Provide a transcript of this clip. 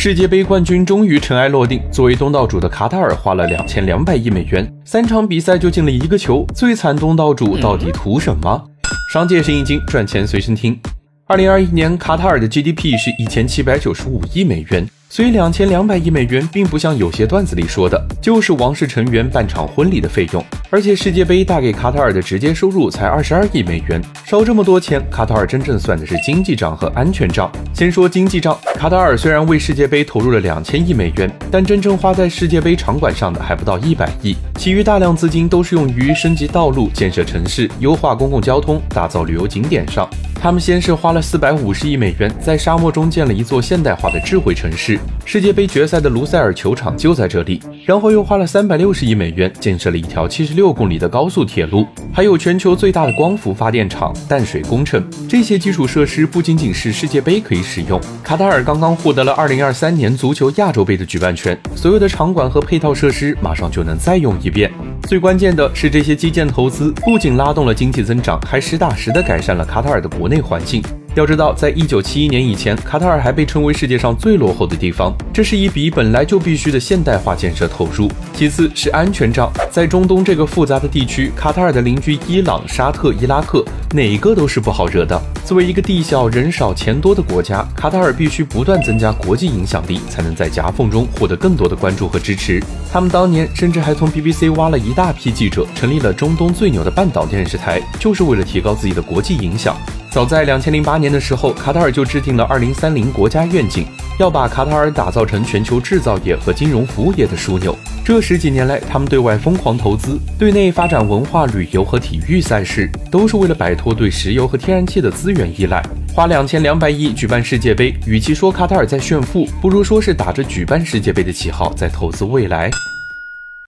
世界杯冠军终于尘埃落定。作为东道主的卡塔尔花了两千两百亿美元，三场比赛就进了一个球。最惨东道主到底图什么？商界生意经，赚钱随身听。二零二一年，卡塔尔的 GDP 是一千七百九十五亿美元。所以两千两百亿美元并不像有些段子里说的，就是王室成员办场婚礼的费用。而且世界杯带给卡塔尔的直接收入才二十二亿美元，少这么多钱，卡塔尔真正算的是经济账和安全账。先说经济账，卡塔尔虽然为世界杯投入了两千亿美元，但真正花在世界杯场馆上的还不到一百亿，其余大量资金都是用于升级道路、建设城市、优化公共交通、打造旅游景点上。他们先是花了四百五十亿美元，在沙漠中建了一座现代化的智慧城市，世界杯决赛的卢塞尔球场就在这里。然后又花了三百六十亿美元，建设了一条七十六公里的高速铁路，还有全球最大的光伏发电厂、淡水工程。这些基础设施不仅仅是世界杯可以使用，卡塔尔刚刚获得了二零二三年足球亚洲杯的举办权，所有的场馆和配套设施马上就能再用一遍。最关键的是，这些基建投资不仅拉动了经济增长，还实打实的改善了卡塔尔的国内环境。要知道，在一九七一年以前，卡塔尔还被称为世界上最落后的地方。这是一笔本来就必须的现代化建设投入。其次是安全账，在中东这个复杂的地区，卡塔尔的邻居伊朗、沙特、伊拉克，哪个都是不好惹的。作为一个地小人少钱多的国家，卡塔尔必须不断增加国际影响力，才能在夹缝中获得更多的关注和支持。他们当年甚至还从 BBC 挖了一大批记者，成立了中东最牛的半岛电视台，就是为了提高自己的国际影响。早在两千零八年的时候，卡塔尔就制定了二零三零国家愿景，要把卡塔尔打造成全球制造业和金融服务业的枢纽。这十几年来，他们对外疯狂投资，对内发展文化旅游和体育赛事，都是为了摆脱对石油和天然气的资源依赖。花两千两百亿举办世界杯，与其说卡塔尔在炫富，不如说是打着举办世界杯的旗号在投资未来。